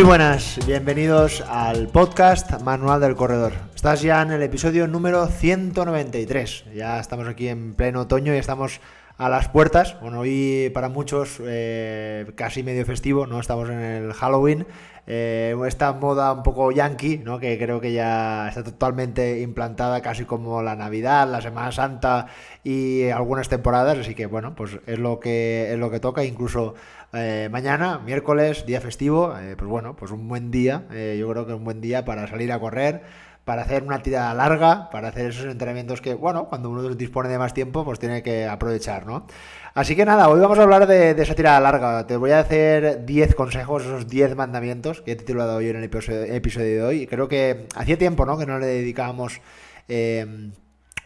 Muy buenas, bienvenidos al podcast Manual del Corredor. Estás ya en el episodio número 193. Ya estamos aquí en pleno otoño y estamos a las puertas. Bueno, hoy para muchos eh, casi medio festivo, ¿no? Estamos en el Halloween. Eh, esta moda un poco yankee, ¿no? Que creo que ya está totalmente implantada casi como la Navidad, la Semana Santa y algunas temporadas. Así que bueno, pues es lo que es lo que toca. Incluso eh, mañana, miércoles, día festivo, pues bueno, pues un buen día. yo creo que un buen día para salir a correr para hacer una tirada larga, para hacer esos entrenamientos que, bueno, cuando uno dispone de más tiempo, pues tiene que aprovechar, ¿no? Así que nada, hoy vamos a hablar de, esa tirada larga. Te voy a hacer 10 consejos, esos 10 mandamientos que he titulado hoy en el episodio, de hoy. Creo que hacía tiempo, ¿no? Que no le dedicábamos... Eh,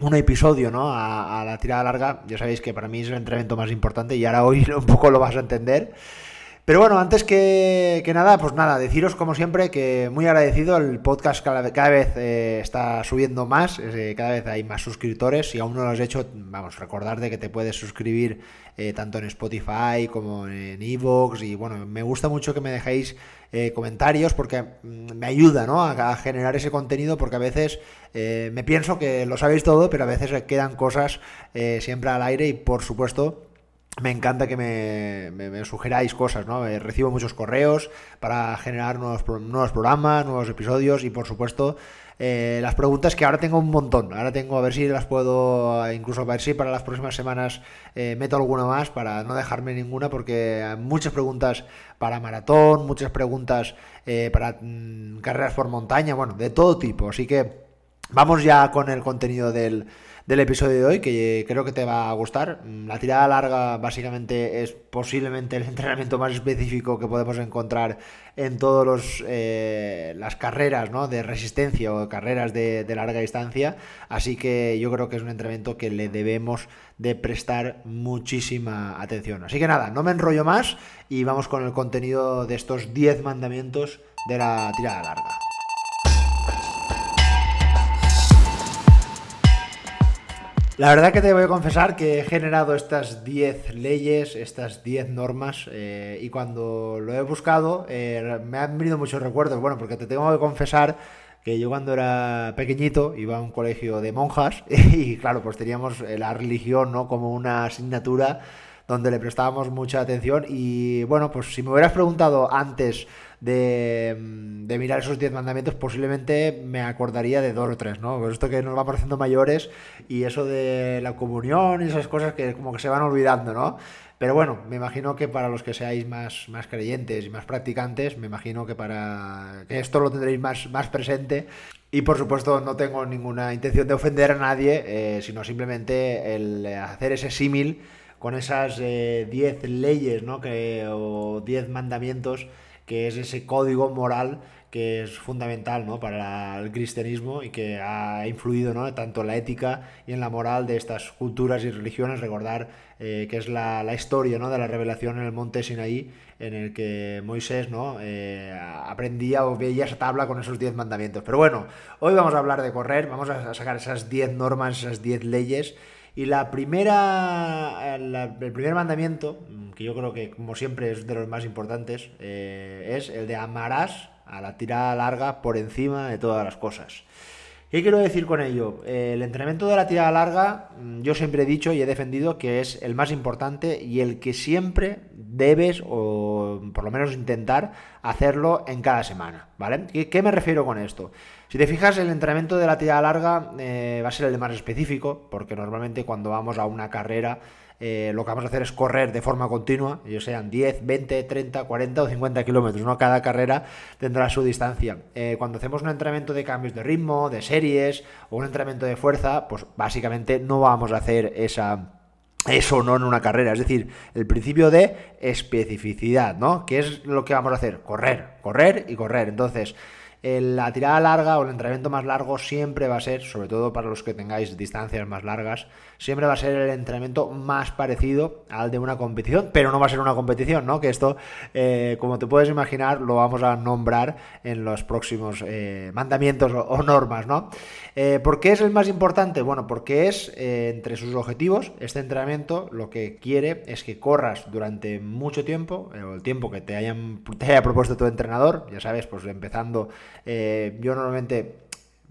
un episodio ¿no? A, a, la tirada larga, ya sabéis que para mí es el entrenamiento más importante y ahora hoy un poco lo vas a entender. Pero bueno, antes que, nada, pues nada, deciros como siempre que muy agradecido, el podcast cada, vez eh, está subiendo más, eh, cada vez hay más suscriptores, si aún no lo has hecho, vamos, recordar de que te puedes suscribir eh, tanto en Spotify como en Evox y bueno, me gusta mucho que me dejéis comentarios porque mm, me ayuda ¿no? a, generar ese contenido porque a veces me pienso que lo sabéis todo, pero a veces quedan cosas siempre al aire y por supuesto me encanta que me, sugeráis cosas, ¿no? Eh, recibo muchos correos para generar nuevos, programas, nuevos episodios y por supuesto eh, las preguntas que ahora tengo un montón. Ahora tengo a ver si las puedo, incluso a ver si para las próximas semanas eh, meto alguna más para no dejarme ninguna porque hay muchas preguntas para maratón, muchas preguntas para mm, carreras por montaña, bueno, de todo tipo. Así que vamos ya con el contenido del del episodio de hoy, que creo que te va a gustar. Mm, la tirada larga básicamente es posiblemente el entrenamiento más específico que podemos encontrar en todas eh, las carreras ¿no? de resistencia o carreras de, de, larga distancia. Así que yo creo que es un entrenamiento que le debemos de prestar muchísima atención. Así que nada, no me enrollo más y vamos con el contenido de estos 10 mandamientos de la tirada larga. La verdad que te voy a confesar que he generado estas 10 leyes, estas 10 normas, eh, y cuando lo he buscado eh, me han venido muchos recuerdos. Bueno, porque te tengo que confesar que yo cuando era pequeñito iba a un colegio de monjas y claro, pues teníamos la religión ¿no? como una asignatura donde le prestábamos mucha atención y bueno, pues si me hubieras preguntado antes de, mirar esos 10 mandamientos, posiblemente me acordaría de dos o tres, ¿no? Pues esto que nos va pareciendo mayores y eso de la comunión y esas cosas que como que se van olvidando, ¿no? Pero bueno, me imagino que para los que seáis más, más creyentes y más practicantes, me imagino que para que esto lo tendréis más, más presente. Y por supuesto no tengo ninguna intención de ofender a nadie, eh, sino simplemente el hacer ese símil con esas 10 eh, leyes ¿no? que, o 10 mandamientos, que es ese código moral que es fundamental ¿no? para el cristianismo y que ha influido ¿no? tanto en la ética y en la moral de estas culturas y religiones. Recordar eh, que es la, historia ¿no? de la revelación en el monte Sinaí, en el que Moisés ¿no? Eh, aprendía o veía esa tabla con esos 10 mandamientos. Pero bueno, hoy vamos a hablar de correr, vamos a sacar esas 10 normas, esas 10 leyes y la primera, el primer mandamiento, que yo creo que como siempre es de los más importantes, eh, es el de amarás a la tirada larga por encima de todas las cosas. ¿Qué quiero decir con ello? el entrenamiento de la tirada larga, mm, yo siempre he dicho y he defendido que es el más importante y el que siempre debes, o por lo menos intentar, hacerlo en cada semana, ¿vale? ¿Qué, me refiero con esto? Si te fijas, el entrenamiento de la tirada larga eh, va a ser el de más específico, porque normalmente cuando vamos a una carrera eh, lo que vamos a hacer es correr de forma continua, ellos sean 10, 20, 30, 40 o 50 kilómetros, ¿no? Cada carrera tendrá su distancia. Eh, cuando hacemos un entrenamiento de cambios de ritmo, de series o un entrenamiento de fuerza, pues básicamente no vamos a hacer esa eso no en una carrera, es decir, el principio de especificidad, ¿no? ¿Qué es lo que vamos a hacer? Correr, correr y correr. Entonces, la tirada larga o el entrenamiento más largo siempre va a ser, sobre todo para los que tengáis distancias más largas, siempre va a ser el entrenamiento más parecido al de una competición, pero no va a ser una competición, ¿no? Que esto, eh, como te puedes imaginar, lo vamos a nombrar en los próximos eh, mandamientos o, normas, ¿no? Eh, ¿Por qué es el más importante? Bueno, porque es entre sus objetivos, este entrenamiento lo que quiere es que corras durante mucho tiempo, o el tiempo que te, hayan, te haya propuesto tu entrenador, ya sabes, pues empezando eh, yo normalmente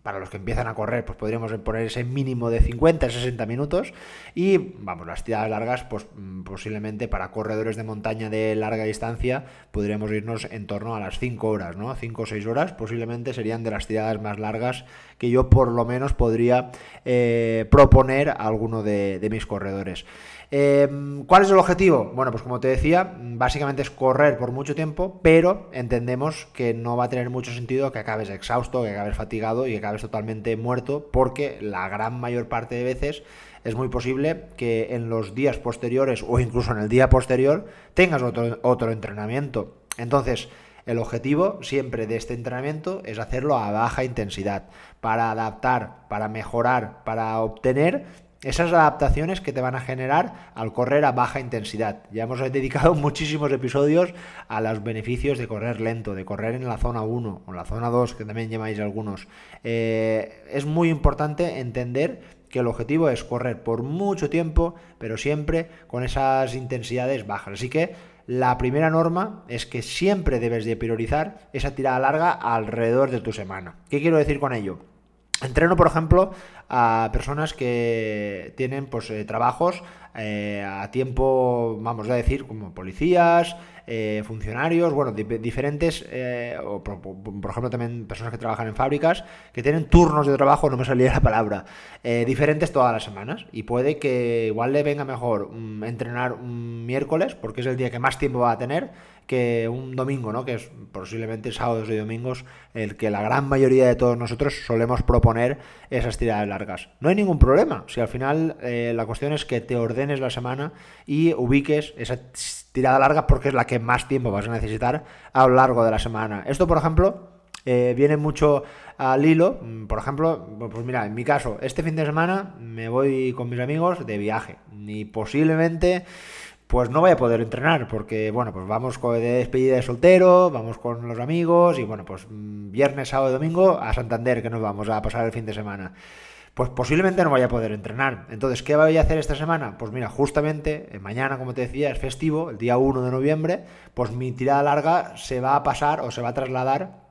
para los que empiezan a correr, pues podríamos poner ese mínimo de 50 60 minutos. Y vamos, las tiradas largas, pues mm, posiblemente para corredores de montaña de larga distancia, podríamos irnos en torno a las 5 horas, ¿no? 5 o 6 horas posiblemente serían de las tiradas más largas que yo por lo menos podría eh, proponer a alguno de mis corredores. Em, ¿Cuál es el objetivo? Bueno, pues como te decía, básicamente es correr por mucho tiempo, pero entendemos que no va a tener mucho sentido que acabes exhausto, que acabes fatigado y que acabes totalmente muerto, porque la gran mayor parte de veces es muy posible que en los días posteriores o incluso en el día posterior tengas otro, otro entrenamiento. Entonces, el objetivo siempre de este entrenamiento es hacerlo a baja intensidad, para adaptar, para mejorar, para obtener esas adaptaciones que te van a generar al correr a baja intensidad. Ya hemos dedicado muchísimos episodios a los beneficios de correr lento, de correr en la zona 1 o la zona 2, que también llamáis algunos. Eh, es muy importante entender que el objetivo es correr por mucho tiempo, pero siempre con esas intensidades bajas. Así que la primera norma es que siempre debes de priorizar esa tirada larga alrededor de tu semana. ¿Qué quiero decir con ello? Entreno, por ejemplo, a personas que tienen pues, eh, trabajos eh, a tiempo, vamos a decir, como policías, eh, funcionarios, bueno, diferentes, o por, ejemplo también personas que trabajan en fábricas, que tienen turnos de trabajo, no me salía la palabra, diferentes todas las semanas. Y puede que igual le venga mejor mm, entrenar un miércoles, porque es el día que más tiempo va a tener, que un domingo, ¿no? Que es posiblemente sábados y domingos el que la gran mayoría de todos nosotros solemos proponer esas tiradas largas. No hay ningún problema. Si al final eh, la cuestión es que te ordenes la semana y ubiques esa tirada larga porque es la que más tiempo vas a necesitar a lo largo de la semana. Esto, por ejemplo, eh, viene mucho al hilo. Por ejemplo, pues mira, en mi caso, este fin de semana me voy con mis amigos de viaje. Y posiblemente pues no voy a poder entrenar porque, bueno, pues vamos de despedida de soltero, vamos con los amigos y, bueno, pues mm, viernes, sábado y domingo a Santander que nos vamos a pasar el fin de semana. Pues posiblemente no vaya a poder entrenar. Entonces, ¿qué voy a hacer esta semana? Pues mira, justamente eh, mañana, como te decía, es festivo, el día 1 de noviembre, pues mi tirada larga se va a pasar o se va a trasladar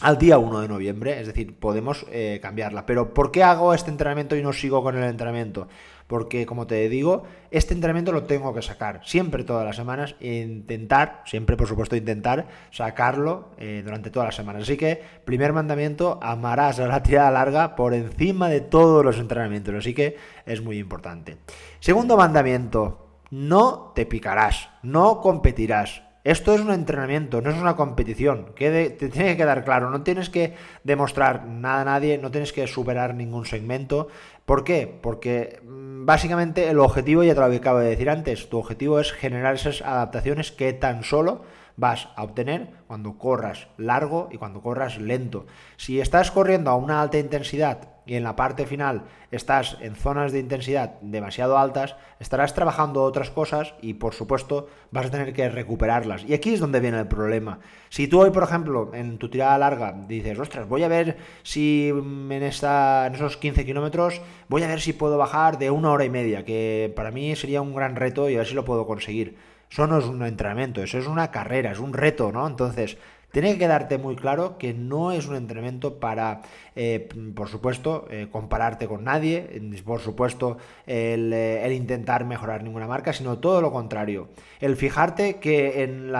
al día 1 de noviembre, es decir, podemos eh, cambiarla. Pero ¿por qué hago este entrenamiento y no sigo con el entrenamiento? Porque como te digo, este entrenamiento lo tengo que sacar siempre todas las semanas e intentar, siempre por supuesto intentar sacarlo eh, durante todas las semanas. Así que, primer mandamiento, amarás a la tirada larga por encima de todos los entrenamientos, así que es muy importante. Segundo mandamiento, no te picarás, no competirás. Esto es un entrenamiento, no es una competición. Que te tiene que quedar claro. No tienes que demostrar nada a nadie, no tienes que superar ningún segmento. ¿Por qué? Porque básicamente el objetivo, ya te lo acabo de decir antes, tu objetivo es generar esas adaptaciones que tan solo vas a obtener cuando corras largo y cuando corras lento. Si estás corriendo a una alta intensidad y en la parte final estás en zonas de intensidad demasiado altas, estarás trabajando otras cosas y por supuesto vas a tener que recuperarlas. Y aquí es donde viene el problema. Si tú hoy, por ejemplo, en tu tirada larga dices, ostras, voy a ver si en, esta, en esos 15 kilómetros, voy a ver si puedo bajar de una hora y media, que para mí sería un gran reto y a ver si lo puedo conseguir. Eso no es un entrenamiento, eso es una carrera, es un reto, ¿no? Entonces, tiene que quedarte muy claro que no es un entrenamiento para, eh, por supuesto, eh, compararte con nadie, por supuesto, eh, el, intentar mejorar ninguna marca, sino todo lo contrario. El fijarte que en,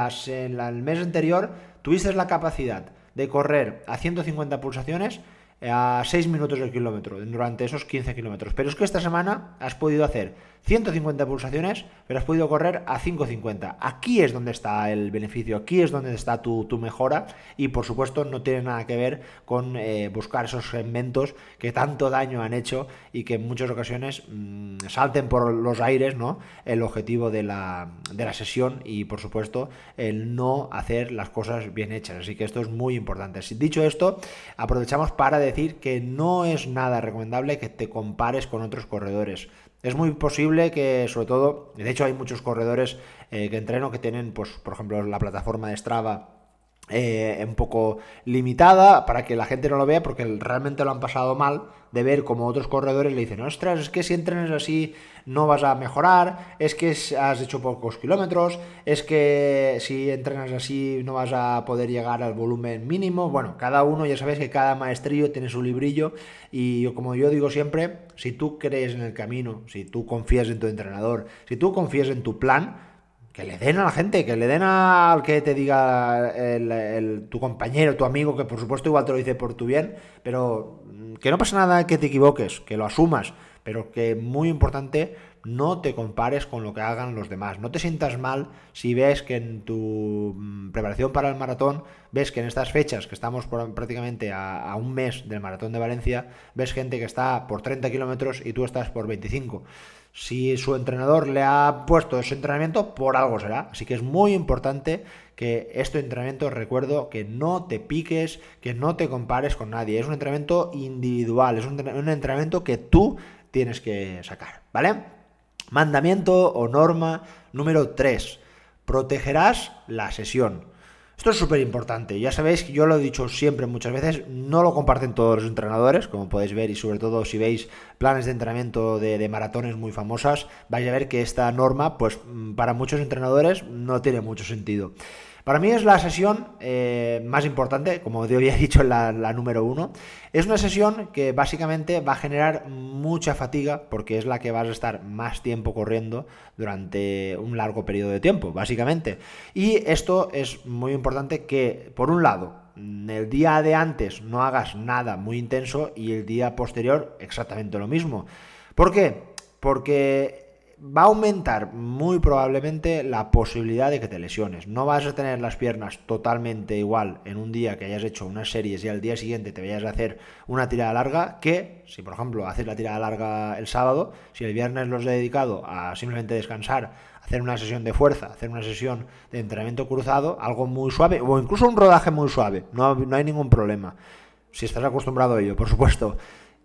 el mes anterior tuviste la capacidad de correr a 150 pulsaciones a 6 minutos del kilómetro durante esos 15 kilómetros. Pero es que esta semana has podido hacer 150 pulsaciones, pero has podido correr a 550. Aquí es donde está el beneficio, aquí es donde está tu, mejora y por supuesto no tiene nada que ver con eh, buscar esos segmentos que tanto daño han hecho y que en muchas ocasiones mm, salten por los aires ¿no? el objetivo de la, de la sesión y por supuesto el no hacer las cosas bien hechas. Así que esto es muy importante. Dicho esto, aprovechamos para decir que no es nada recomendable que te compares con otros corredores. Es muy posible que, sobre todo, de hecho hay muchos corredores eh, que entreno que tienen, pues, por ejemplo, la plataforma de Strava eh, un poco limitada para que la gente no lo vea porque realmente lo han pasado mal de ver como otros corredores le dicen, ostras, es que si entrenas así no vas a mejorar, es que has hecho pocos kilómetros, es que si entrenas así no vas a poder llegar al volumen mínimo. Bueno, cada uno ya sabes que cada maestrillo tiene su librillo y como yo digo siempre, si tú crees en el camino, si tú confías en tu entrenador, si tú confías en tu plan, que le den a la gente, que le den al que te diga tu compañero, tu amigo, que por supuesto igual te lo dice por tu bien, pero mm, que no pasa nada que te equivoques, que lo asumas, pero que muy importante, no te compares con lo que hagan los demás. No te sientas mal si ves que en tu mm, preparación para el maratón, ves que en estas fechas, que estamos prácticamente a, a, un mes del maratón de Valencia, ves gente que está por 30 kilómetros y tú estás por 25. Si su entrenador le ha puesto ese entrenamiento, por algo será. Así que es muy importante que este entrenamiento, recuerdo, que no te piques, que no te compares con nadie. Es un entrenamiento individual, es un, entrenamiento que tú tienes que sacar, ¿vale? Mandamiento o norma número 3. Protegerás la sesión. Esto es súper importante. Ya sabéis que yo lo he dicho siempre muchas veces, no lo comparten todos los entrenadores, como podéis ver, y sobre todo si veis planes de entrenamiento de, maratones muy famosas, vais a ver que esta norma, pues mm, para muchos entrenadores no tiene mucho sentido. Para mí es la sesión eh, más importante, como te había dicho en la, número uno. Es una sesión que básicamente va a generar mucha fatiga porque es la que vas a estar más tiempo corriendo durante un largo periodo de tiempo, básicamente. Y esto es muy importante que, por un lado, el día de antes no hagas nada muy intenso y el día posterior exactamente lo mismo. ¿Por qué? Porque va a aumentar muy probablemente la posibilidad de que te lesiones. No vas a tener las piernas totalmente igual en un día que hayas hecho unas series y al día siguiente te vayas a hacer una tirada larga que si por ejemplo haces la tirada larga el sábado, si el viernes los he dedicado a simplemente descansar, hacer una sesión de fuerza, hacer una sesión de entrenamiento cruzado, algo muy suave o incluso un rodaje muy suave, no, no hay ningún problema. Si estás acostumbrado a ello, por supuesto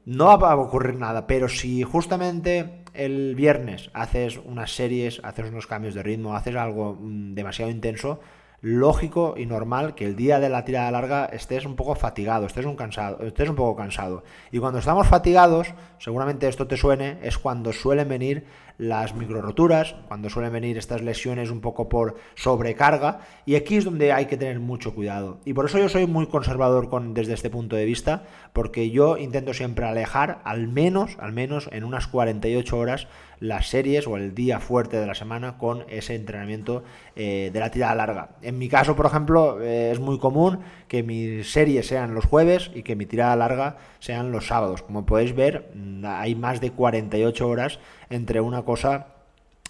no va a ocurrir nada, pero si justamente el viernes haces unas series, haces unos cambios de ritmo, haces algo mm, demasiado intenso, lógico y normal que el día de la tirada larga estés un poco fatigado, estés un, cansado, estés un poco cansado. Y cuando estamos fatigados, seguramente esto te suene, es cuando suelen venir las microroturas, cuando suelen venir estas lesiones un poco por sobrecarga, y aquí es donde hay que tener mucho cuidado. Y por eso yo soy muy conservador con, desde este punto de vista, porque yo intento siempre alejar al menos, al menos en unas 48 horas las series o el día fuerte de la semana con ese entrenamiento eh, de la tirada larga. En mi caso, por ejemplo, eh, es muy común que mis series sean los jueves y que mi tirada larga sean los sábados. Como podéis ver, mm, hay más de 48 horas entre una cosa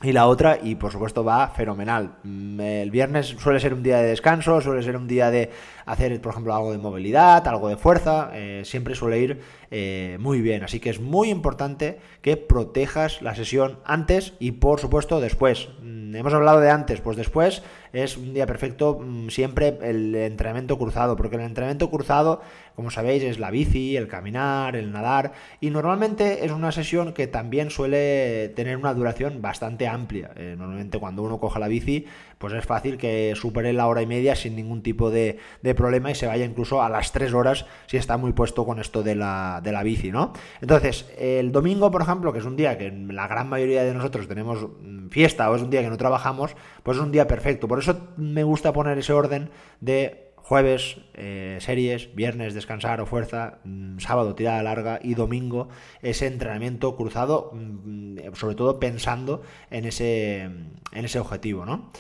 y la otra, y por supuesto va fenomenal. Mm, el viernes suele ser un día de descanso, suele ser un día de hacer, por ejemplo, algo de movilidad, algo de fuerza, eh, siempre suele ir eh, muy bien. Así que es muy importante que protejas la sesión antes y, por supuesto, después. Mm, hemos hablado de antes, pues después es un día perfecto mm, siempre el entrenamiento cruzado, porque el entrenamiento cruzado, como sabéis, es la bici, el caminar, el nadar, y normalmente es una sesión que también suele tener una duración bastante amplia. Eh, normalmente cuando uno coja la bici, pues es fácil que supere la hora y media sin ningún tipo de problema y se vaya incluso a las 3 horas si está muy puesto con esto de la, de la bici, ¿no? Entonces, el domingo, por ejemplo, que es un día que la gran mayoría de nosotros tenemos mm, fiesta o es un día que no trabajamos, pues es un día perfecto. Por eso me gusta poner ese orden de jueves eh, series, viernes descansar o fuerza, mm, sábado tirada larga y domingo ese entrenamiento cruzado, mm, sobre todo pensando en ese, en ese objetivo, ¿no?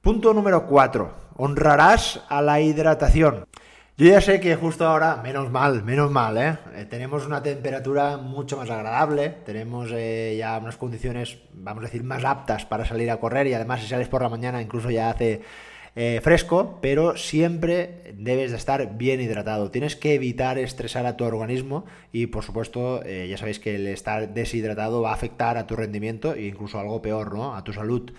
Punto número 4. Honrarás a la hidratación. Yo ya sé que justo ahora, menos mal, menos mal, ¿eh? eh tenemos una temperatura mucho más agradable, tenemos eh, ya unas condiciones, vamos a decir, más aptas para salir a correr y además si sales por la mañana incluso ya hace eh, fresco, pero siempre debes de estar bien hidratado. Tienes que evitar estresar a tu organismo y por supuesto ya sabéis que el estar deshidratado va a afectar a tu rendimiento e incluso algo peor, ¿no? A tu salud.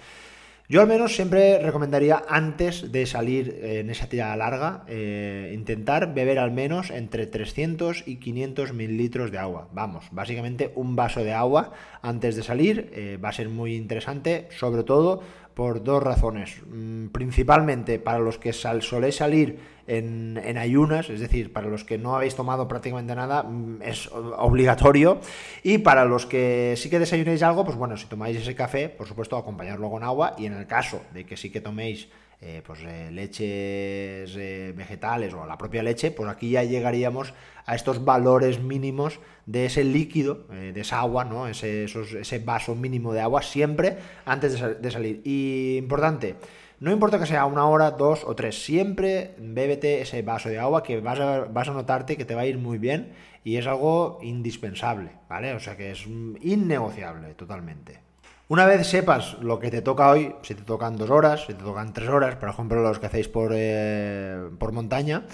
Yo al menos siempre recomendaría antes de salir en esa tirada larga, eh, intentar beber al menos entre 300 y 500 mililitros de agua. Vamos, básicamente un vaso de agua antes de salir eh, va a ser muy interesante, sobre todo por dos razones. Mm, principalmente para los que soléis salir en, ayunas, es decir, para los que no habéis tomado prácticamente nada, mm, es obligatorio. Y para los que sí que desayunéis algo, pues bueno, si tomáis ese café, por supuesto, acompañarlo con agua. Y en el caso de que sí que toméis eh, pues, eh, leches eh, vegetales o la propia leche, pues aquí ya llegaríamos a estos valores mínimos de ese líquido, de esa agua, ¿no? Ese, ese, vaso mínimo de agua siempre antes de, salir. Y importante, no importa que sea una hora, dos o tres, siempre bébete ese vaso de agua que vas a, vas a notarte que te va a ir muy bien y es algo indispensable, ¿vale? O sea que es innegociable totalmente. Una vez sepas lo que te toca hoy, si te tocan dos horas, si te tocan tres horas, por ejemplo los que hacéis por, eh, por montaña,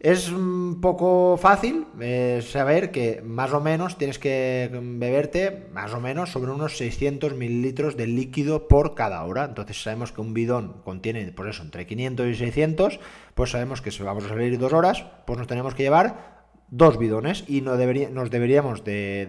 es un poco fácil eh, saber que más o menos tienes que beberte más o menos sobre unos 600 mililitros de líquido por cada hora. Entonces sabemos que un bidón contiene, por eso, entre 500 y 600, pues sabemos que si vamos a salir dos horas, pues nos tenemos que llevar dos bidones y no nos deberíamos de,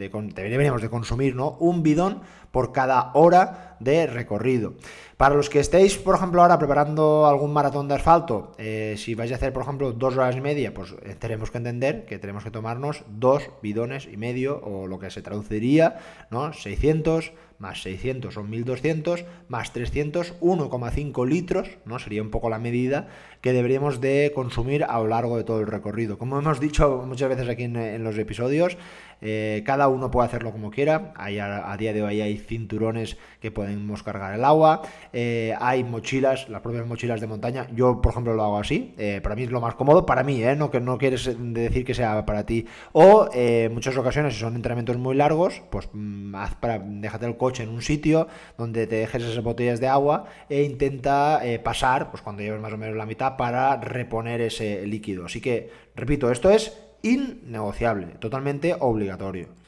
de consumir ¿no? un bidón por cada hora de recorrido. Para los que estéis, por ejemplo, ahora preparando algún maratón de asfalto, eh, si vais a hacer, por ejemplo, dos horas y media, pues eh, tenemos que entender que tenemos que tomarnos dos bidones y medio, o lo que se traduciría, ¿no? 600 más 600 son 1200, más 300, 1,5 litros, ¿no? Sería un poco la medida que deberíamos de consumir a lo largo de todo el recorrido. Como hemos dicho muchas veces aquí en, los episodios, eh, cada uno puede hacerlo como quiera. Hay, a, día de hoy hay cinturones que podemos cargar el agua, eh, hay mochilas, las propias mochilas de montaña. Yo, por ejemplo, lo hago así. Eh, para mí es lo más cómodo, para mí, no que no quieres decir que sea para ti. O en muchas ocasiones, si son entrenamientos muy largos, pues mm, haz para, déjate el coche en un sitio donde te dejes esas botellas de agua e intenta pasar, pues cuando lleves más o menos la mitad, para reponer ese líquido. Así que, repito, esto es innegociable, totalmente obligatorio.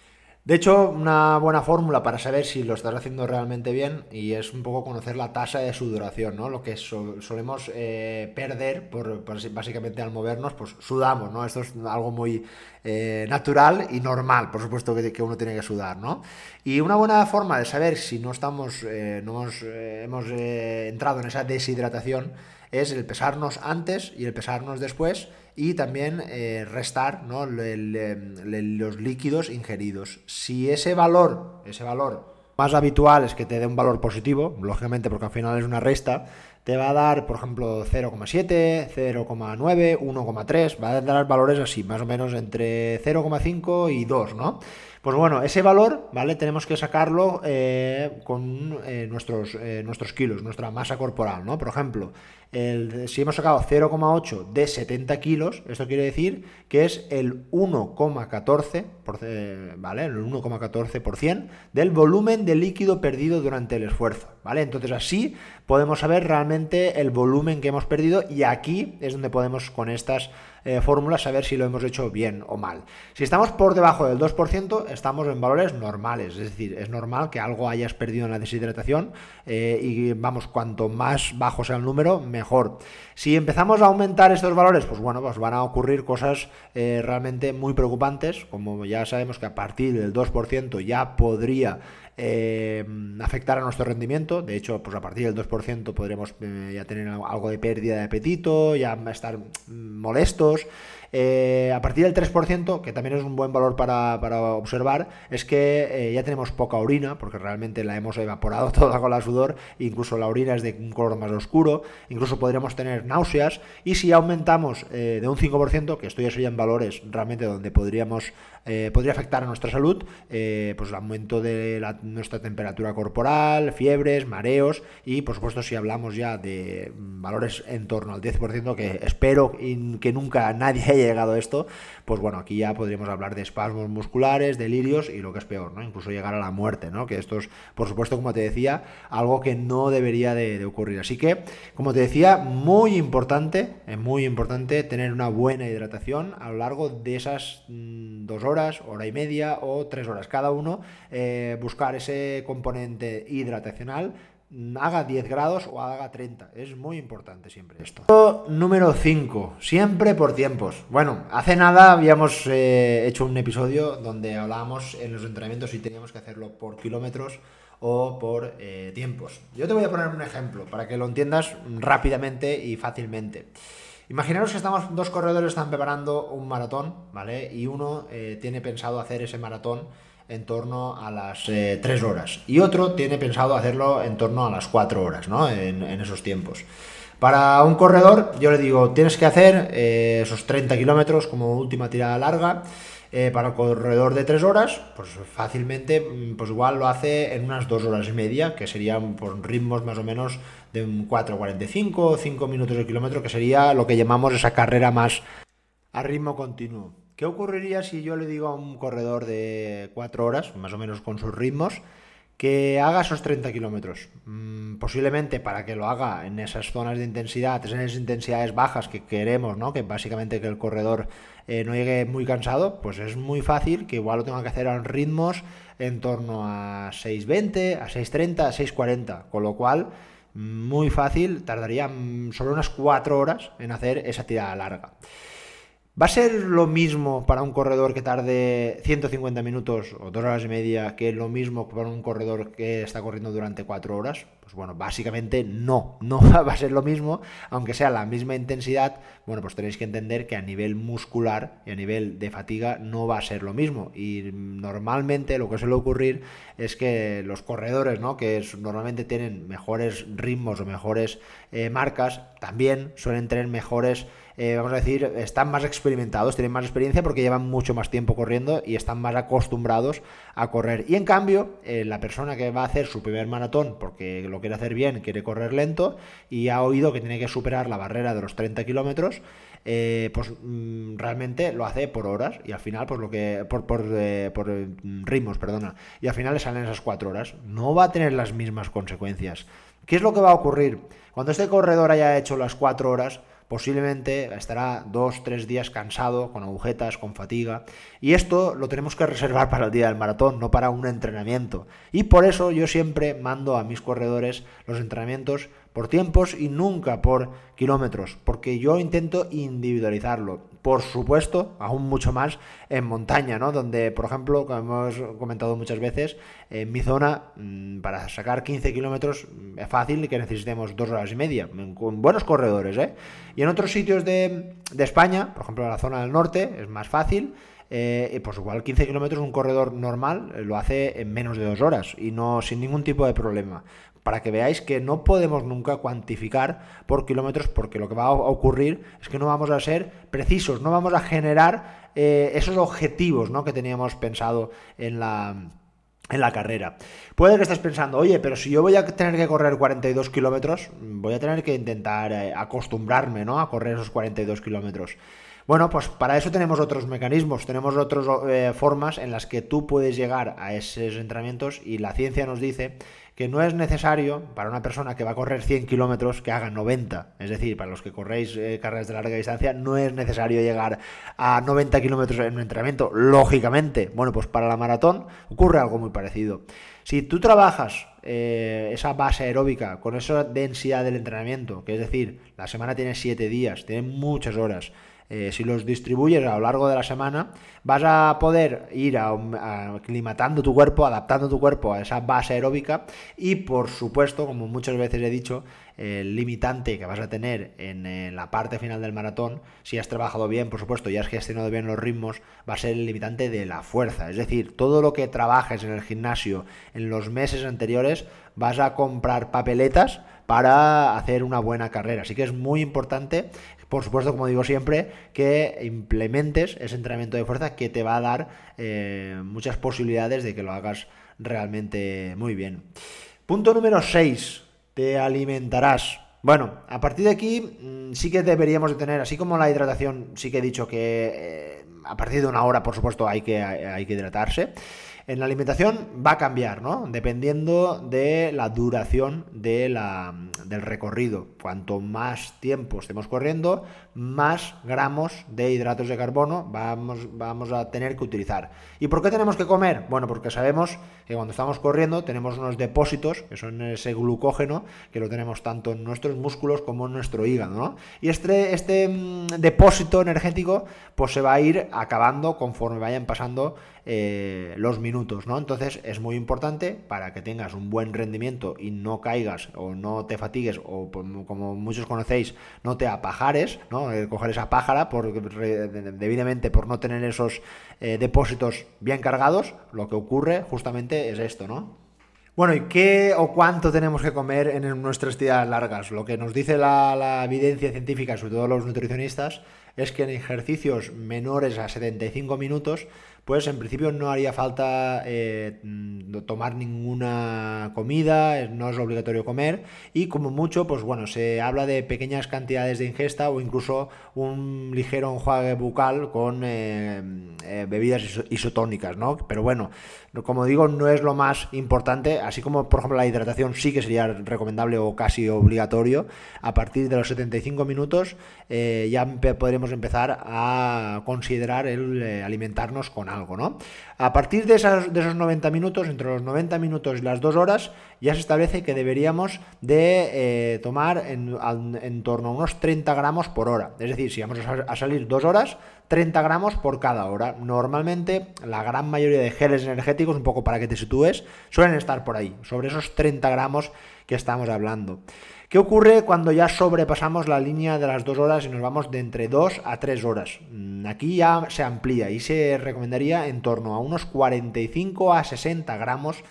De hecho, una buena fórmula para saber si lo estás haciendo realmente bien y es un poco conocer la tasa de sudoración, ¿no? Lo que solemos eh, perder por, básicamente al movernos, pues sudamos, ¿no? Esto es algo muy eh, natural y normal, por supuesto que, uno tiene que sudar, ¿no? Y una buena forma de saber si no estamos, eh, no hemos, hemos entrado en esa deshidratación es el pesarnos antes y el pesarnos después y también eh, restar los líquidos ingeridos. Si ese valor, ese valor más habitual es que te dé un valor positivo, lógicamente porque al final es una resta, te va a dar, por ejemplo, 0,7, 0,9, 1,3, va a dar valores así, más o menos entre 0,5 y 2, ¿no? Pues bueno, ese valor, ¿vale? Tenemos que sacarlo eh, con eh, nuestros, nuestros kilos, nuestra masa corporal, ¿no? Por ejemplo, si hemos sacado 0,8 de 70 kilos, esto quiere decir que es el 1,14, ¿vale? El 1,14% del volumen de líquido perdido durante el esfuerzo, ¿vale? Entonces así podemos saber realmente el volumen que hemos perdido y aquí es donde podemos con estas eh, fórmulas saber si lo hemos hecho bien o mal. Si estamos por debajo del 2%, estamos en valores normales, es decir, es normal que algo hayas perdido en la deshidratación eh, y vamos, cuanto más bajo sea el número, mejor. Si empezamos a aumentar estos valores, pues bueno, pues van a ocurrir cosas eh, realmente muy preocupantes, como ya sabemos que a partir del 2% ya podría eh, afectar a nuestro rendimiento. De hecho, pues a partir del 2% podremos eh, ya tener algo de pérdida de apetito, ya estar molestos. Eh, a partir del 3%, que también es un buen valor para, observar, es que eh, ya tenemos poca orina, porque realmente la hemos evaporado toda con la sudor, incluso la orina es de un color más oscuro, incluso podríamos tener náuseas, y si aumentamos de un 5%, que esto ya serían valores realmente donde podríamos podría afectar a nuestra salud, pues el aumento de nuestra temperatura corporal, fiebres, mareos y por supuesto si hablamos ya de valores en torno al 10%, que espero que nunca nadie haya llegado a esto, pues bueno, aquí ya podríamos hablar de espasmos musculares, delirios y lo que es peor, ¿no? Incluso llegar a la muerte, ¿no? Que esto es, por supuesto, como te decía, algo que no debería de, ocurrir. Así que, como te decía, muy importante, es muy importante tener una buena hidratación a lo largo de esas mm, dos horas, hora y media o tres horas cada uno, eh, buscar ese componente hidratacional haga 10 grados o haga 30. Es muy importante siempre esto. Número 5. Siempre por tiempos. Bueno, hace nada habíamos eh, hecho un episodio donde hablábamos en los entrenamientos si teníamos que hacerlo por kilómetros o por eh, tiempos. Yo te voy a poner un ejemplo para que lo entiendas rápidamente y fácilmente. Imaginaros que estamos, dos corredores están preparando un maratón, ¿vale? Y uno eh, tiene pensado hacer ese maratón en torno a las 3 eh, horas y otro tiene pensado hacerlo en torno a las 4 horas, ¿no? En, esos tiempos. Para un corredor, yo le digo, tienes que hacer eh, esos 30 kilómetros como última tirada larga. Eh, para el corredor de 3 horas, pues fácilmente, mm, pues igual lo hace en unas 2 horas y media, que serían por pues, ritmos más o menos de un 4.45, 5 minutos de kilómetro, que sería lo que llamamos esa carrera más a ritmo continuo. ¿Qué ocurriría si yo le digo a un corredor de 4 horas, más o menos con sus ritmos, que haga esos 30 kilómetros? Mm, posiblemente para que lo haga en esas zonas de intensidad, en esas intensidades bajas que queremos, ¿no? que básicamente que el corredor eh, no llegue muy cansado, pues es muy fácil que igual lo tenga que hacer a ritmos en torno a 6.20, a 6.30, a 6.40, con lo cual muy fácil, tardaría mm, solo unas 4 horas en hacer esa tirada larga. ¿Va a ser lo mismo para un corredor que tarde 150 minutos o dos horas y media que lo mismo para un corredor que está corriendo durante cuatro horas? Pues bueno, básicamente no, no va a ser lo mismo, aunque sea la misma intensidad, bueno, pues tenéis que entender que a nivel muscular y a nivel de fatiga no va a ser lo mismo. Y normalmente lo que suele ocurrir es que los corredores, ¿no? Que normalmente tienen mejores ritmos o mejores eh, marcas, también suelen tener mejores eh, vamos a decir, están más experimentados, tienen más experiencia porque llevan mucho más tiempo corriendo y están más acostumbrados a correr. Y en cambio, eh, la persona que va a hacer su primer maratón porque lo quiere hacer bien, quiere correr lento y ha oído que tiene que superar la barrera de los 30 kilómetros, eh, pues mm, realmente lo hace por horas y al final, pues lo que. por, por, por ritmos, perdona. Y al final le salen esas 4 horas. No va a tener las mismas consecuencias. ¿Qué es lo que va a ocurrir? Cuando este corredor haya hecho las 4 horas, posiblemente estará dos, tres días cansado, con agujetas, con fatiga. Y esto lo tenemos que reservar para el día del maratón, no para un entrenamiento. Y por eso yo siempre mando a mis corredores los entrenamientos por tiempos y nunca por kilómetros, porque yo intento individualizarlo. Por supuesto, aún mucho más en montaña, ¿no? Donde, por ejemplo, como hemos comentado muchas veces, en mi zona, mm, para sacar 15 kilómetros es fácil que necesitemos dos horas y media, con buenos corredores, ¿eh? Y en otros sitios de, España, por ejemplo en la zona del norte, es más fácil. Eh, pues igual 15 kilómetros un corredor normal eh, lo hace en menos de dos horas y no sin ningún tipo de problema para que veáis que no podemos nunca cuantificar por kilómetros porque lo que va a ocurrir es que no vamos a ser precisos, no vamos a generar eh, esos objetivos ¿no? que teníamos pensado en la, en la carrera. Puede que estés pensando, oye, pero si yo voy a tener que correr 42 kilómetros, voy a tener que intentar eh, acostumbrarme ¿no? a correr esos 42 kilómetros. Bueno, pues para eso tenemos otros mecanismos, tenemos otras eh, formas en las que tú puedes llegar a esos entrenamientos y la ciencia nos dice que no es necesario para una persona que va a correr 100 kilómetros que haga 90. Es decir, para los que corréis eh, carreras de larga distancia, no es necesario llegar a 90 kilómetros en un entrenamiento, lógicamente. Bueno, pues para la maratón ocurre algo muy parecido. Si tú trabajas eh, esa base aeróbica con esa densidad del entrenamiento, que es decir, la semana tiene 7 días, tiene muchas horas, eh, si los distribuyes a lo largo de la semana, vas a poder ir aclimatando tu cuerpo, adaptando tu cuerpo a esa base aeróbica y por supuesto, como muchas veces he dicho, el limitante que vas a tener en, la parte final del maratón, si has trabajado bien, por supuesto, y has gestionado bien los ritmos, va a ser el limitante de la fuerza. Es decir, todo lo que trabajes en el gimnasio en los meses anteriores, vas a comprar papeletas para hacer una buena carrera. Así que es muy importante, por supuesto, como digo siempre, que implementes ese entrenamiento de fuerza que te va a dar eh, muchas posibilidades de que lo hagas realmente muy bien. Punto número 6 te alimentarás. Bueno, a partir de aquí mm, sí que deberíamos de tener, así como la hidratación, sí que he dicho que eh, a partir de una hora, por supuesto, hay que, hay que hidratarse. En la alimentación va a cambiar, ¿no? Dependiendo de la duración de la, del recorrido. Cuanto más tiempo estemos corriendo, más gramos de hidratos de carbono vamos, vamos a tener que utilizar. ¿Y por qué tenemos que comer? Bueno, porque sabemos que cuando estamos corriendo tenemos unos depósitos, que son ese glucógeno, que lo tenemos tanto en nuestros músculos como en nuestro hígado, ¿no? Y este, este mm, depósito energético, pues se va a ir acabando conforme vayan pasando eh, los minutos, ¿no? Entonces es muy importante para que tengas un buen rendimiento y no caigas o no te fatigues o como muchos conocéis, no te apajares, ¿no? coger esa pájara por, debidamente por no tener esos eh, depósitos bien cargados, lo que ocurre justamente es esto, ¿no? Bueno, ¿y qué o cuánto tenemos que comer en nuestras tiradas largas? Lo que nos dice la, la evidencia científica, sobre todo los nutricionistas, es que en ejercicios menores a 75 minutos pues en principio no haría falta eh, mm, tomar ninguna comida, no es obligatorio comer y como mucho, pues bueno, se habla de pequeñas cantidades de ingesta o incluso un ligero enjuague bucal con eh, eh, bebidas isotónicas, ¿no? Pero bueno, como digo, no es lo más importante, así como por ejemplo la hidratación sí que sería recomendable o casi obligatorio, a partir de los 75 minutos ya podremos empezar a considerar el alimentarnos con algo, ¿no? A partir de, esos 90 minutos, entre los 90 minutos y las 2 horas, ya se establece que deberíamos de eh, tomar en, torno a unos 30 gramos por hora. Es decir, si vamos a, salir 2 horas, 30 gramos por cada hora. Normalmente, la gran mayoría de geles energéticos, un poco para que te sitúes, suelen estar por ahí, sobre esos 30 gramos que estamos hablando. ¿Qué ocurre cuando ya sobrepasamos la línea de las dos horas y nos vamos de entre 2 a 3 horas? Mm, aquí ya se amplía y se recomendaría en torno a unos 45 a 60 gramos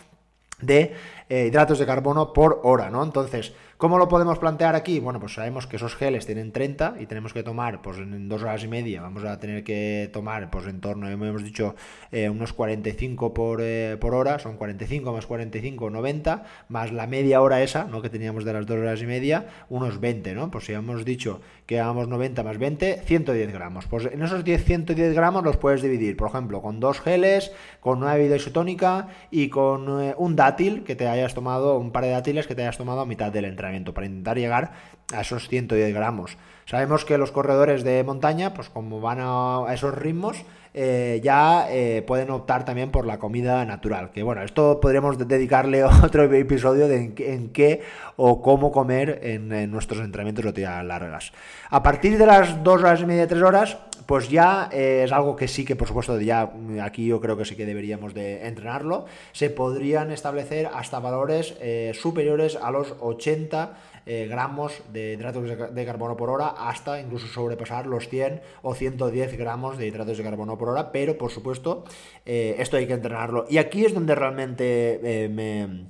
de eh, hidratos de carbono por hora, ¿no? Entonces, ¿cómo lo podemos plantear aquí? Bueno, pues sabemos que esos geles tienen 30 y tenemos que tomar, pues en dos horas y media vamos a tener que tomar, pues en torno, hemos dicho, eh, unos 45 por, eh, por hora, son 45 más 45, 90, más la media hora esa, ¿no? Que teníamos de las dos horas y media, unos 20, ¿no? Pues si hemos dicho que hagamos 90 más 20, 110 gramos. Pues en esos 10, 110 gramos los puedes dividir, por ejemplo, con dos geles, con una bebida isotónica y con un dátil que te haya hayas tomado, un par de dátiles que te hayas tomado a mitad del entrenamiento para intentar llegar a esos 110 gramos. Sabemos que los corredores de montaña, pues como van a esos ritmos, eh, ya eh, pueden optar también por la comida natural. Que bueno, esto podríamos dedicarle otro episodio de en, qué o cómo comer en, nuestros entrenamientos de tiras largas. A partir de las 2 horas y media, 3 horas, pues ya eh, es algo que sí que por supuesto ya mm, aquí yo creo que sí que deberíamos de entrenarlo. Se podrían establecer hasta valores superiores a los 80 eh, gramos de hidratos de carbono por hora hasta incluso sobrepasar los 100 o 110 gramos de hidratos de carbono por hora, pero por supuesto esto hay que entrenarlo. Y aquí es donde realmente me,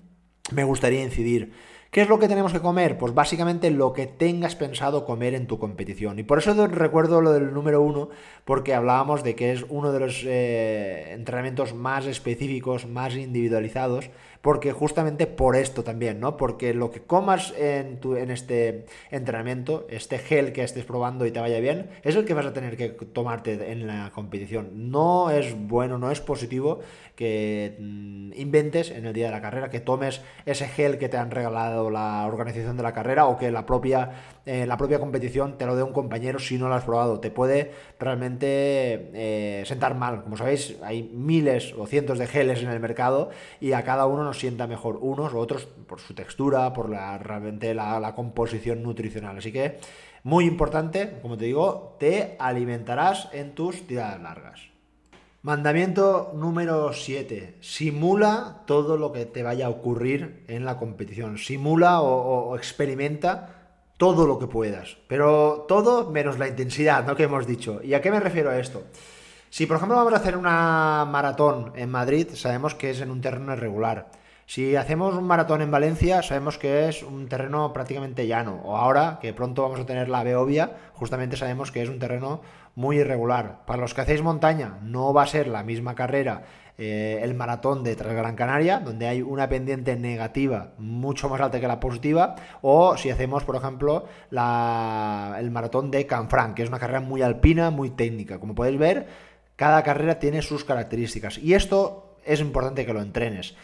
me gustaría incidir. ¿Qué es lo que tenemos que comer? Pues básicamente lo que tengas pensado comer en tu competición. Y por eso recuerdo lo del número uno, porque hablábamos de que es uno de los eh, entrenamientos más específicos, más individualizados porque justamente por esto también, ¿no? Porque lo que comas en, tu, en este entrenamiento, este gel que estés probando y te vaya bien, es el que vas a tener que tomarte en la competición. No es bueno, no es positivo que mm, inventes en el día de la carrera, que tomes ese gel que te han regalado la organización de la carrera o que la propia, eh, la propia competición te lo dé un compañero si no lo has probado. Te puede realmente eh, sentar mal. Como sabéis, hay miles o cientos de geles en el mercado y a cada uno nos sienta mejor unos u otros por su textura, por la, realmente la, la composición nutricional. Así que, muy importante, como te digo, te alimentarás en tus tiradas largas. Mandamiento número 7. Simula todo lo que te vaya a ocurrir en la competición. Simula o, experimenta todo lo que puedas. Pero todo menos la intensidad, ¿no? Que hemos dicho. ¿Y a qué me refiero a esto? Si, por ejemplo, vamos a hacer una maratón en Madrid, sabemos que es en un terreno irregular. Si hacemos un maratón en Valencia, sabemos que es un terreno prácticamente llano. O ahora, que pronto vamos a tener la Beovia, justamente sabemos que es un terreno muy irregular. Para los que hacéis montaña, no va a ser la misma carrera eh, el maratón de Transgran Canaria, donde hay una pendiente negativa mucho más alta que la positiva, o si hacemos, por ejemplo, el maratón de Canfranc, que es una carrera muy alpina, muy técnica. Como podéis ver, cada carrera tiene sus características. Y esto es importante que lo entrenes.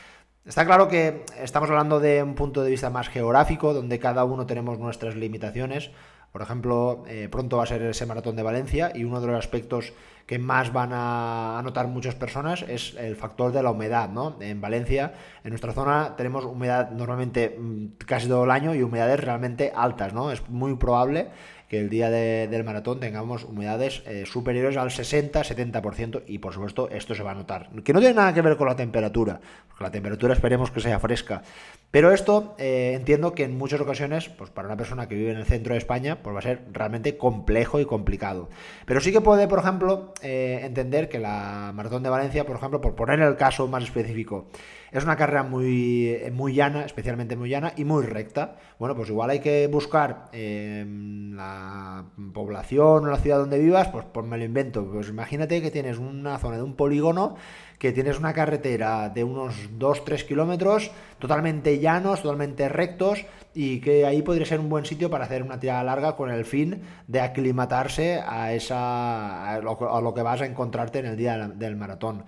Está claro que estamos hablando de un punto de vista más geográfico, donde cada uno tenemos nuestras limitaciones. Por ejemplo, eh, pronto va a ser ese maratón de Valencia y uno de los aspectos que más van a notar muchas personas es el factor de la humedad, ¿no? En Valencia, en nuestra zona, tenemos humedad normalmente mm, casi todo el año y humedades realmente altas, ¿no? Es muy probable que el día del maratón tengamos humedades eh, superiores al 60-70% y por supuesto esto se va a notar. Que no tiene nada que ver con la temperatura, porque la temperatura esperemos que sea fresca. Pero esto eh, entiendo que en muchas ocasiones, pues para una persona que vive en el centro de España, pues va a ser realmente complejo y complicado. Pero sí que puede, por ejemplo, eh, entender que la maratón de Valencia, por ejemplo, por poner el caso más específico, es una carrera muy, muy llana, especialmente muy llana y muy recta. Bueno, pues igual hay que buscar en la población o la ciudad donde vivas, pues, pues me lo invento. Pues imagínate que tienes una zona de un polígono que tienes una carretera de unos 2-3 kilómetros totalmente llanos, totalmente rectos y que ahí podría ser un buen sitio para hacer una tirada larga con el fin de aclimatarse a, esa, a, lo, que vas a encontrarte en el día del maratón.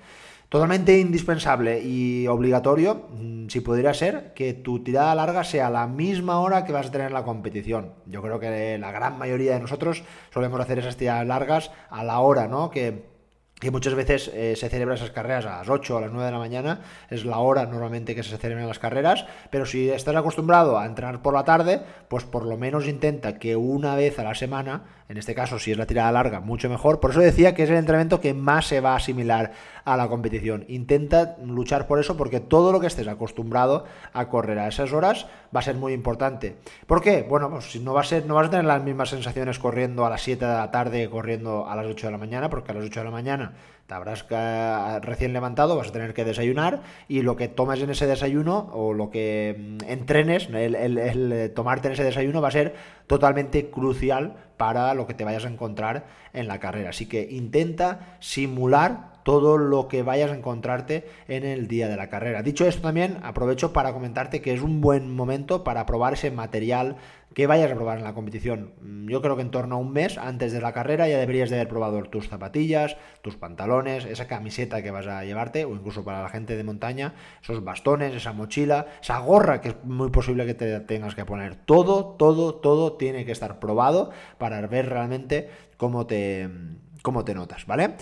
Totalmente indispensable y obligatorio, mm, si pudiera ser, que tu tirada larga sea la misma hora que vas a tener la competición. Yo creo que la gran mayoría de nosotros solemos hacer esas tiradas largas a la hora, ¿no? Que que muchas veces eh, se celebran esas carreras a las 8 o a las 9 de la mañana, es la hora normalmente que se celebran las carreras, pero si estás acostumbrado a entrenar por la tarde, pues por lo menos intenta que una vez a la semana, en este caso si es la tirada larga, mucho mejor, por eso decía que es el entrenamiento que más se va a asimilar a la competición. Intenta luchar por eso porque todo lo que estés acostumbrado a correr a esas horas va a ser muy importante. ¿Por qué? Bueno, pues no, va a ser, no vas a tener las mismas sensaciones corriendo a las 7 de la tarde corriendo a las 8 de la mañana, porque a las 8 de la mañana te habrás recién levantado, vas a tener que desayunar y lo que tomes en ese desayuno o lo que mm, entrenes, el, el, tomarte en ese desayuno va a ser totalmente crucial para lo que te vayas a encontrar en la carrera. Así que intenta simular todo lo que vayas a encontrarte en el día de la carrera. Dicho esto también, aprovecho para comentarte que es un buen momento para probar ese material que vayas a probar en la competición. Mm, yo creo que en torno a un mes antes de la carrera ya deberías de haber probado tus zapatillas, tus pantalones, esa camiseta que vas a llevarte, o incluso para la gente de montaña, esos bastones, esa mochila, esa gorra que es muy posible que te tengas que poner. Todo, todo, todo tiene que estar probado para ver realmente cómo te, cómo te notas, ¿vale?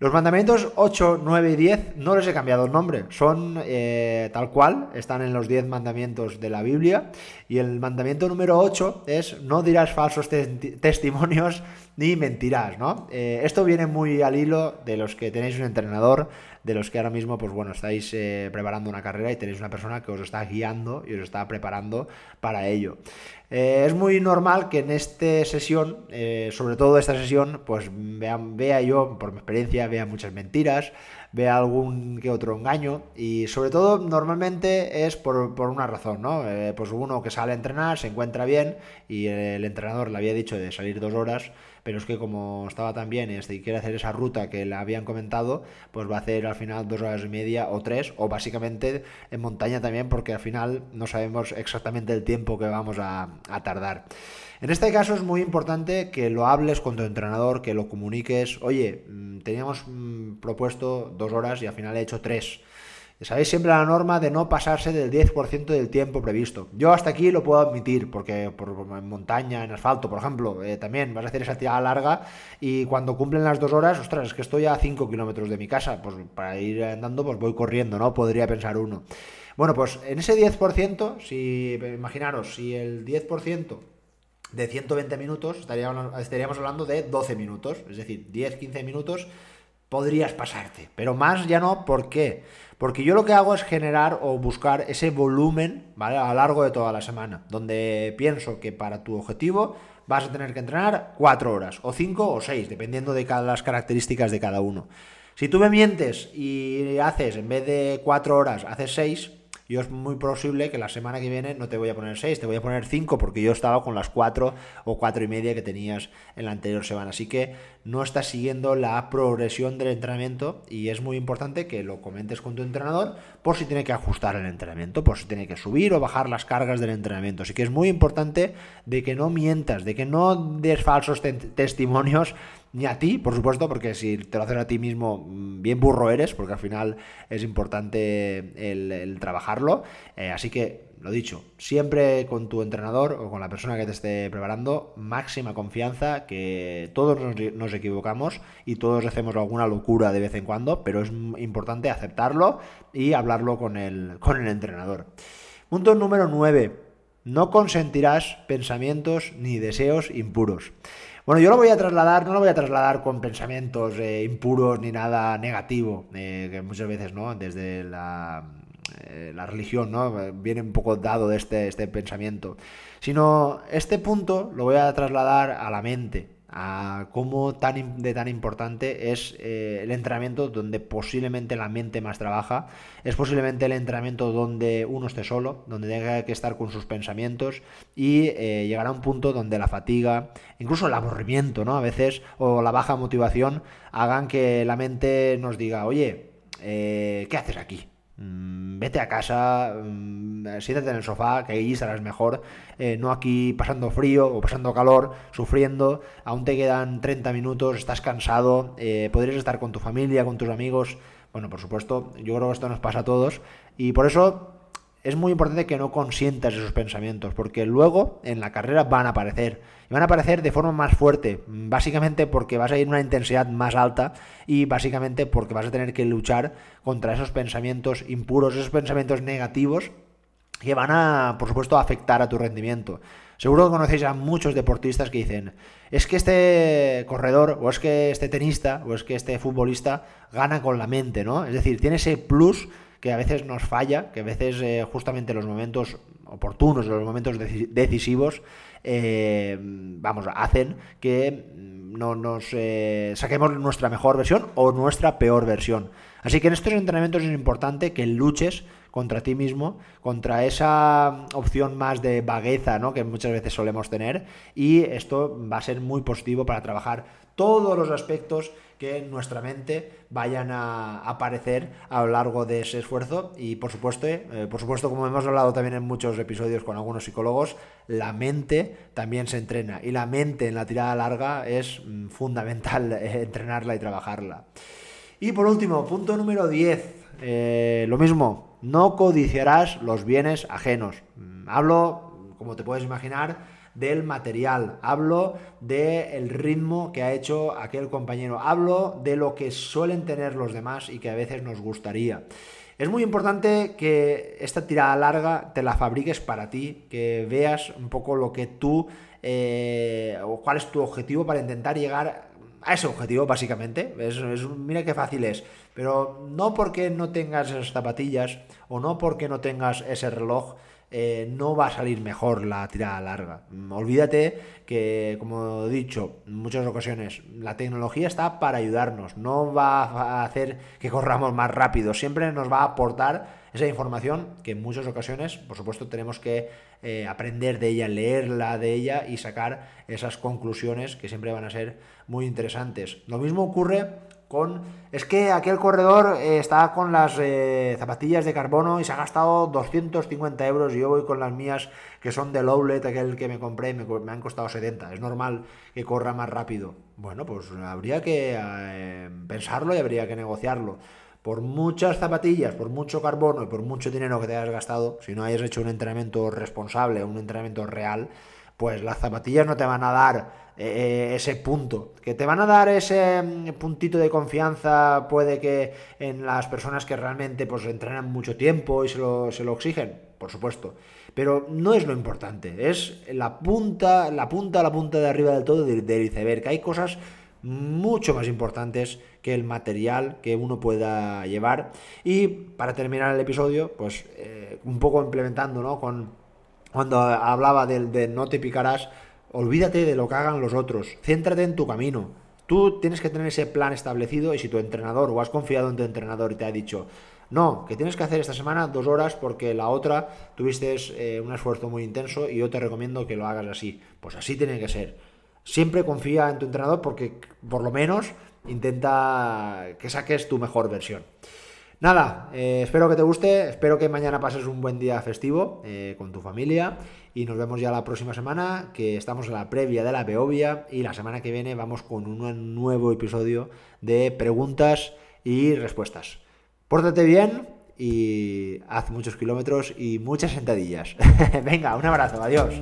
Los mandamientos 8, 9 y 10 no les he cambiado el nombre, son eh, tal cual, están en los 10 mandamientos de la Biblia. Y el mandamiento número 8 es no dirás falsos testimonios ni mentirás, ¿no? Eh, esto viene muy al hilo de los que tenéis un entrenador, de los que ahora mismo, pues bueno, estáis eh, preparando una carrera y tenéis una persona que os está guiando y os está preparando para ello. Eh, es muy normal que en esta sesión, eh, sobre todo esta sesión, pues vea, vea yo, por mi experiencia, vea muchas mentiras, vea algún que otro engaño y sobre todo normalmente es por, una razón, ¿no? Pues uno que sale a entrenar, se encuentra bien y el entrenador le había dicho de salir dos horas, pero es que como estaba tan bien este, y quiere hacer esa ruta que le habían comentado, pues va a hacer al final dos horas y media o tres, o básicamente en montaña también, porque al final no sabemos exactamente el tiempo que vamos a, a tardar. En este caso es muy importante que lo hables con tu entrenador, que lo comuniques. Oye, mm, teníamos mm, propuesto dos horas y al final he hecho tres. Sabéis siempre la norma de no pasarse del 10% del tiempo previsto. Yo hasta aquí lo puedo admitir, porque por, en montaña, en asfalto, por ejemplo, eh, también vas a hacer esa tirada larga y cuando cumplen las dos horas, ostras, es que estoy a 5 kilómetros de mi casa, pues para ir andando pues voy corriendo, ¿no? Podría pensar uno. Bueno, pues en ese 10%, si imaginaros, si el 10% de 120 minutos, estaríamos, estaríamos hablando de 12 minutos, es decir, 10-15 minutos podrías pasarte, pero más ya no, ¿por qué? Porque yo lo que hago es generar o buscar ese volumen, ¿vale? A lo largo de toda la semana, donde pienso que para tu objetivo vas a tener que entrenar 4 horas, o 5 o 6, dependiendo de cada, las características de cada uno. Si tú me mientes y haces, en vez de 4 horas, haces 6, yo es muy posible que la semana que viene no te voy a poner 6, te voy a poner 5 porque yo estaba con las 4 o 4 y media que tenías en la anterior semana. Así que no estás siguiendo la progresión del entrenamiento y es muy importante que lo comentes con tu entrenador por si tiene que ajustar el entrenamiento, por si tiene que subir o bajar las cargas del entrenamiento. Así que es muy importante de que no mientas, de que no des falsos testimonios ni a ti, por supuesto, porque si te lo haces a ti mismo, mm, bien burro eres, porque al final es importante el, trabajarlo. Eh, así que, lo dicho, siempre con tu entrenador o con la persona que te esté preparando, máxima confianza, que todos nos, equivocamos y todos hacemos alguna locura de vez en cuando, pero es importante aceptarlo y hablarlo con el, con el entrenador. Punto número 9. No consentirás pensamientos ni deseos impuros. Bueno, yo lo voy a trasladar, no lo voy a trasladar con pensamientos eh, impuros ni nada negativo, eh, que muchas veces, ¿no? Desde la, eh, la religión, ¿no? Viene un poco dado de este, este pensamiento. Sino este punto lo voy a trasladar a la mente, a cómo tan, de tan importante es eh, el entrenamiento donde posiblemente la mente más trabaja, es posiblemente el entrenamiento donde uno esté solo, donde tenga que estar con sus pensamientos y eh, llegará a un punto donde la fatiga, incluso el aburrimiento, ¿no? A veces, o la baja motivación, hagan que la mente nos diga, oye, eh, ¿qué haces aquí? Mm, vete a casa, mm, siéntate en el sofá, que ahí estarás mejor, eh, no aquí pasando frío o pasando calor, sufriendo, aún te quedan 30 minutos, estás cansado, eh, podrías estar con tu familia, con tus amigos. Bueno, por supuesto, yo creo que esto nos pasa a todos. Y por eso es muy importante que no consientas esos pensamientos, porque luego en la carrera van a aparecer. Y van a aparecer de forma más fuerte, básicamente porque vas a ir a una intensidad más alta y básicamente porque vas a tener que luchar contra esos pensamientos impuros, esos pensamientos negativos que van a, por supuesto, afectar a tu rendimiento. Seguro que conocéis a muchos deportistas que dicen, es que este corredor, o es que este tenista, o es que este futbolista gana con la mente, ¿no? Es decir, tiene ese plus que a veces nos falla, que a veces eh, justamente los momentos oportunos, los momentos decisivos, eh, vamos, hacen que no nos eh, saquemos nuestra mejor versión o nuestra peor versión. Así que en estos entrenamientos es importante que luches contra ti mismo, contra esa opción más de vagueza ¿no? que muchas veces solemos tener y esto va a ser muy positivo para trabajar todos los aspectos que en nuestra mente vayan a aparecer a lo largo de ese esfuerzo y por supuesto, eh, por supuesto como hemos hablado también en muchos episodios con algunos psicólogos, la mente también se entrena y la mente en la tirada larga es mm, fundamental eh, entrenarla y trabajarla. Y por último, punto número 10, eh, lo mismo, no codiciarás los bienes ajenos. Mm, hablo, como te puedes imaginar, del material, hablo del ritmo que ha hecho aquel compañero, hablo de lo que suelen tener los demás y que a veces nos gustaría. Es muy importante que esta tirada larga te la fabriques para ti, que veas un poco lo que tú eh, o cuál es tu objetivo para intentar llegar a ese objetivo, básicamente. Es, mira qué fácil es. Pero no porque no tengas esas zapatillas o no porque no tengas ese reloj, eh, no va a salir mejor la tirada larga. Olvídate que, como he dicho en muchas ocasiones, la tecnología está para ayudarnos, no va a hacer que corramos más rápido, siempre nos va a aportar esa información que en muchas ocasiones, por supuesto, tenemos que eh, aprender de ella, leerla de ella y sacar esas conclusiones que siempre van a ser muy interesantes. Lo mismo ocurre con... Es que aquel corredor eh, está con las eh, zapatillas de carbono y se ha gastado 250 euros y yo voy con las mías que son de Lowlet, aquel que me compré, me, me han costado 70. Es normal que corra más rápido. Bueno, pues habría que eh, pensarlo y habría que negociarlo. Por muchas zapatillas, por mucho carbono y por mucho dinero que te hayas gastado, si no hayas hecho un entrenamiento responsable, un entrenamiento real, pues las zapatillas no te van a dar eh, ese punto. Que te van a dar ese mm, puntito de confianza, puede que en las personas que realmente pues entrenan mucho tiempo y se lo, se lo exigen, por supuesto. Pero no es lo importante, es la punta, la punta, la punta de arriba del todo del, iceberg. Que hay cosas mucho más importantes que el material que uno pueda llevar. Y para terminar el episodio, pues eh, un poco implementando, ¿no? Con cuando hablaba del de no te picarás, olvídate de lo que hagan los otros, céntrate en tu camino. Tú tienes que tener ese plan establecido y si tu entrenador o has confiado en tu entrenador y te ha dicho, no, que tienes que hacer esta semana dos horas porque la otra tuviste eh, un esfuerzo muy intenso y yo te recomiendo que lo hagas así. Pues así tiene que ser. Siempre confía en tu entrenador porque por lo menos intenta que saques tu mejor versión. Nada, eh, espero que te guste, espero que mañana pases un buen día festivo eh, con tu familia y nos vemos ya la próxima semana, que estamos en la previa de la Beovia y la semana que viene vamos con un nuevo episodio de preguntas y respuestas. Pórtate bien y haz muchos kilómetros y muchas sentadillas. Venga, un abrazo, adiós.